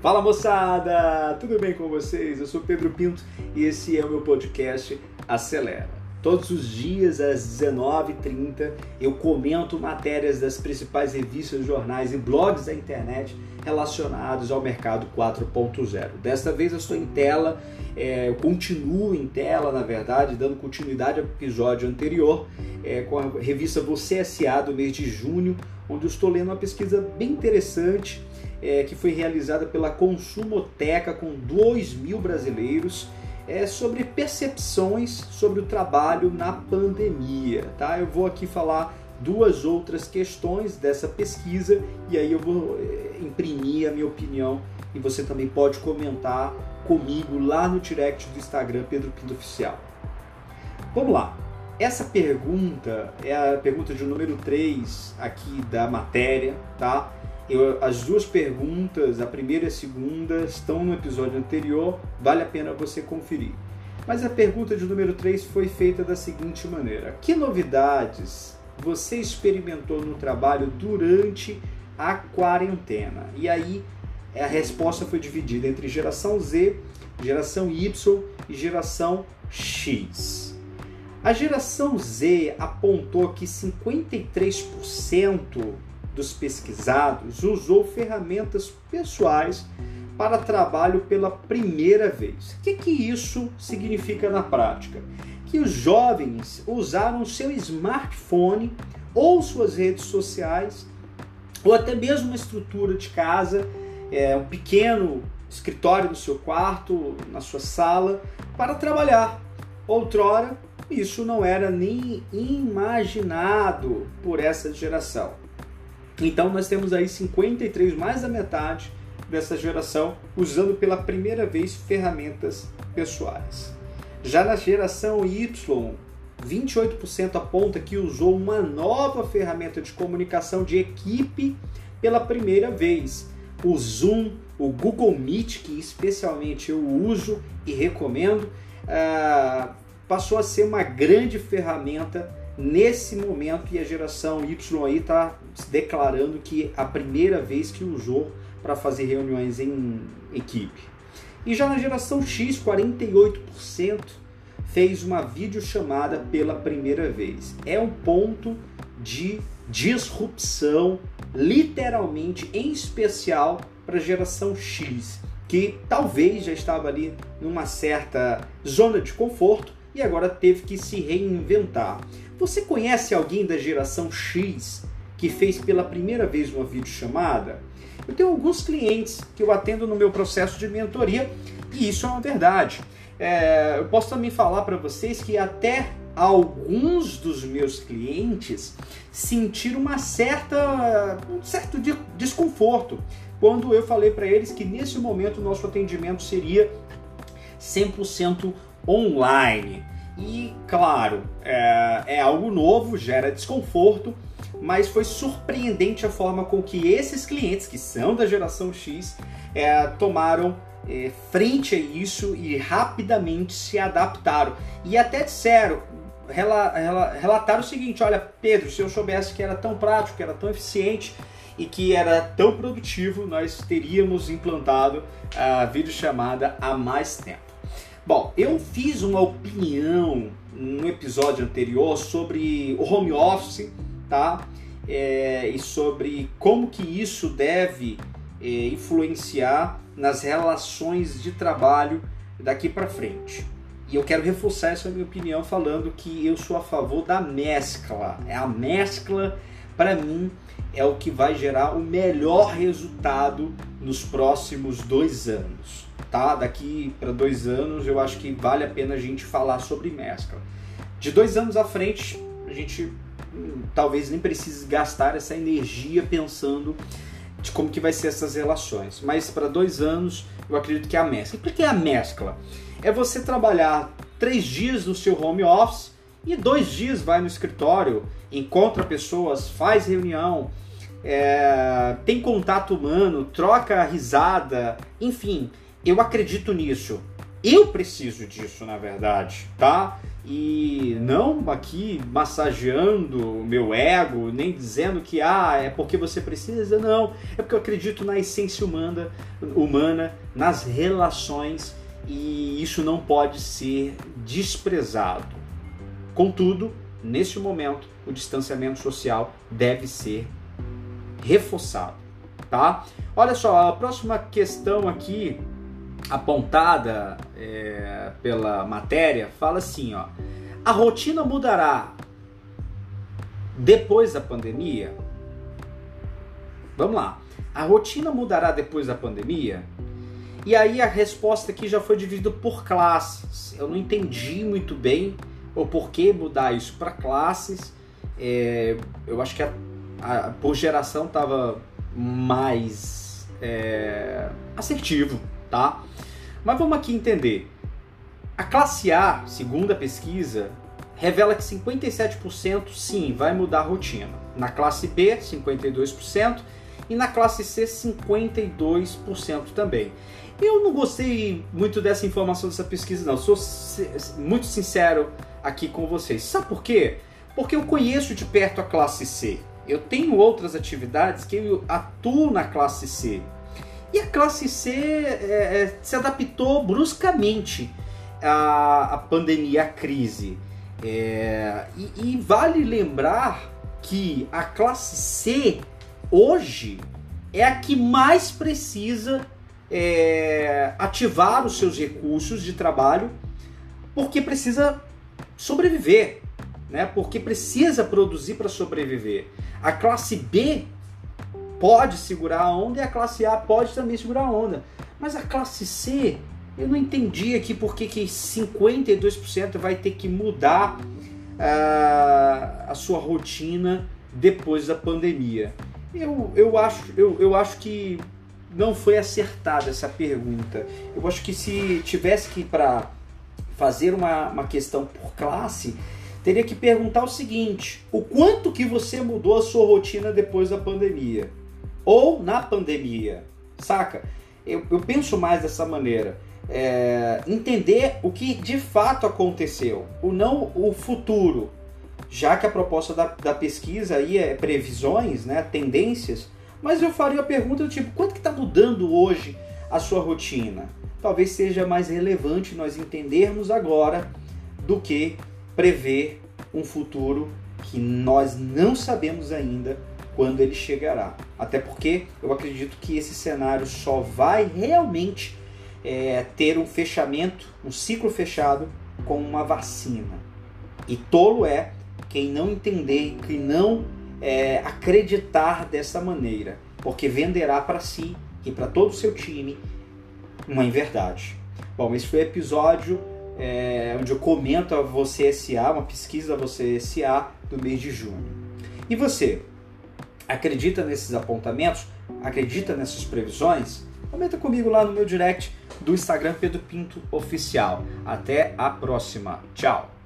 Fala moçada, tudo bem com vocês? Eu sou Pedro Pinto e esse é o meu podcast Acelera. Todos os dias às 19h30 eu comento matérias das principais revistas, jornais e blogs da internet relacionados ao mercado 4.0. Desta vez eu estou em tela, é, eu continuo em tela, na verdade, dando continuidade ao episódio anterior é, com a revista Você S.A. do mês de junho, onde eu estou lendo uma pesquisa bem interessante é, que foi realizada pela Consumoteca com 2 mil brasileiros é, sobre percepções sobre o trabalho na pandemia. Tá? Eu vou aqui falar duas outras questões dessa pesquisa e aí eu vou é, imprimir a minha opinião e você também pode comentar comigo lá no direct do Instagram Pedro Pinto Oficial. Vamos lá. Essa pergunta é a pergunta de número 3 aqui da matéria, tá? Eu, as duas perguntas, a primeira e a segunda, estão no episódio anterior, vale a pena você conferir. Mas a pergunta de número 3 foi feita da seguinte maneira: Que novidades você experimentou no trabalho durante a quarentena? E aí a resposta foi dividida entre geração Z, geração Y e geração X. A geração Z apontou que 53% dos pesquisados usou ferramentas pessoais para trabalho pela primeira vez. O que, que isso significa na prática? Que os jovens usaram seu smartphone ou suas redes sociais, ou até mesmo uma estrutura de casa, é, um pequeno escritório no seu quarto, na sua sala, para trabalhar. Outrora, isso não era nem imaginado por essa geração. Então nós temos aí 53, mais da metade dessa geração usando pela primeira vez ferramentas pessoais. Já na geração Y, 28% aponta que usou uma nova ferramenta de comunicação de equipe pela primeira vez. O Zoom, o Google Meet, que especialmente eu uso e recomendo, uh, passou a ser uma grande ferramenta nesse momento e a geração Y aí está declarando que a primeira vez que usou para fazer reuniões em equipe. E já na geração X, 48% fez uma videochamada pela primeira vez. É um ponto de disrupção, literalmente, em especial para a geração X, que talvez já estava ali numa certa zona de conforto e agora teve que se reinventar. Você conhece alguém da geração X que fez pela primeira vez uma videochamada? Eu tenho alguns clientes que eu atendo no meu processo de mentoria e isso é uma verdade. É, eu posso também falar para vocês que até alguns dos meus clientes sentiram uma certa, um certo desconforto quando eu falei para eles que nesse momento nosso atendimento seria 100% online. E claro, é, é algo novo, gera desconforto, mas foi surpreendente a forma com que esses clientes, que são da geração X, é, tomaram é, frente a isso e rapidamente se adaptaram. E até disseram, rela, rela, relataram o seguinte: olha, Pedro, se eu soubesse que era tão prático, que era tão eficiente e que era tão produtivo, nós teríamos implantado a videochamada há mais tempo. Bom, eu fiz uma opinião no episódio anterior sobre o home office, tá? É, e sobre como que isso deve é, influenciar nas relações de trabalho daqui para frente. E eu quero reforçar essa minha opinião falando que eu sou a favor da mescla. É a mescla para mim é o que vai gerar o melhor resultado nos próximos dois anos tá? Daqui para dois anos eu acho que vale a pena a gente falar sobre mescla. De dois anos à frente, a gente talvez nem precise gastar essa energia pensando de como que vai ser essas relações. Mas para dois anos eu acredito que é a mescla. Por que é a mescla? É você trabalhar três dias no seu home office e dois dias vai no escritório, encontra pessoas, faz reunião, é, tem contato humano, troca risada, enfim, eu acredito nisso. Eu preciso disso, na verdade, tá? E não aqui massageando o meu ego, nem dizendo que ah, é porque você precisa, não. É porque eu acredito na essência humana, humana nas relações e isso não pode ser desprezado. Contudo, neste momento, o distanciamento social deve ser reforçado, tá? Olha só, a próxima questão aqui apontada é, pela matéria fala assim, ó, a rotina mudará depois da pandemia? Vamos lá. A rotina mudará depois da pandemia? E aí a resposta aqui já foi dividida por classes. Eu não entendi muito bem o porquê mudar isso para classes. É, eu acho que a, a, por geração estava mais é, assertivo, tá? Mas vamos aqui entender. A classe A, segundo a pesquisa, revela que 57% sim vai mudar a rotina. Na classe B, 52% e na classe C, 52% também. Eu não gostei muito dessa informação dessa pesquisa, não. Sou muito sincero aqui com vocês. Sabe por quê? Porque eu conheço de perto a classe C. Eu tenho outras atividades que eu atuo na classe C. E a classe C é, é, se adaptou bruscamente à, à pandemia, à crise. É, e, e vale lembrar que a classe C hoje é a que mais precisa é, ativar os seus recursos de trabalho, porque precisa sobreviver, né? Porque precisa produzir para sobreviver. A classe B pode segurar a onda e a classe A pode também segurar a onda. Mas a classe C, eu não entendi aqui porque que 52% vai ter que mudar uh, a sua rotina depois da pandemia. Eu, eu, acho, eu, eu acho que não foi acertada essa pergunta. Eu acho que se tivesse que para fazer uma, uma questão por classe, teria que perguntar o seguinte: o quanto que você mudou a sua rotina depois da pandemia? Ou na pandemia, saca? Eu, eu penso mais dessa maneira. É, entender o que de fato aconteceu, o não o futuro, já que a proposta da, da pesquisa aí é previsões, né, tendências, mas eu faria a pergunta do tipo, quanto que está mudando hoje a sua rotina? Talvez seja mais relevante nós entendermos agora do que prever um futuro que nós não sabemos ainda quando ele chegará. Até porque eu acredito que esse cenário só vai realmente é, ter um fechamento, um ciclo fechado com uma vacina. E tolo é quem não entender, quem não é, acreditar dessa maneira, porque venderá para si e para todo o seu time uma inverdade. Bom, esse foi o episódio é, onde eu comento a Você SA, uma pesquisa da Você SA do mês de junho. E você? Acredita nesses apontamentos, acredita nessas previsões, comenta comigo lá no meu direct do Instagram Pedro Pinto Oficial. Até a próxima. Tchau!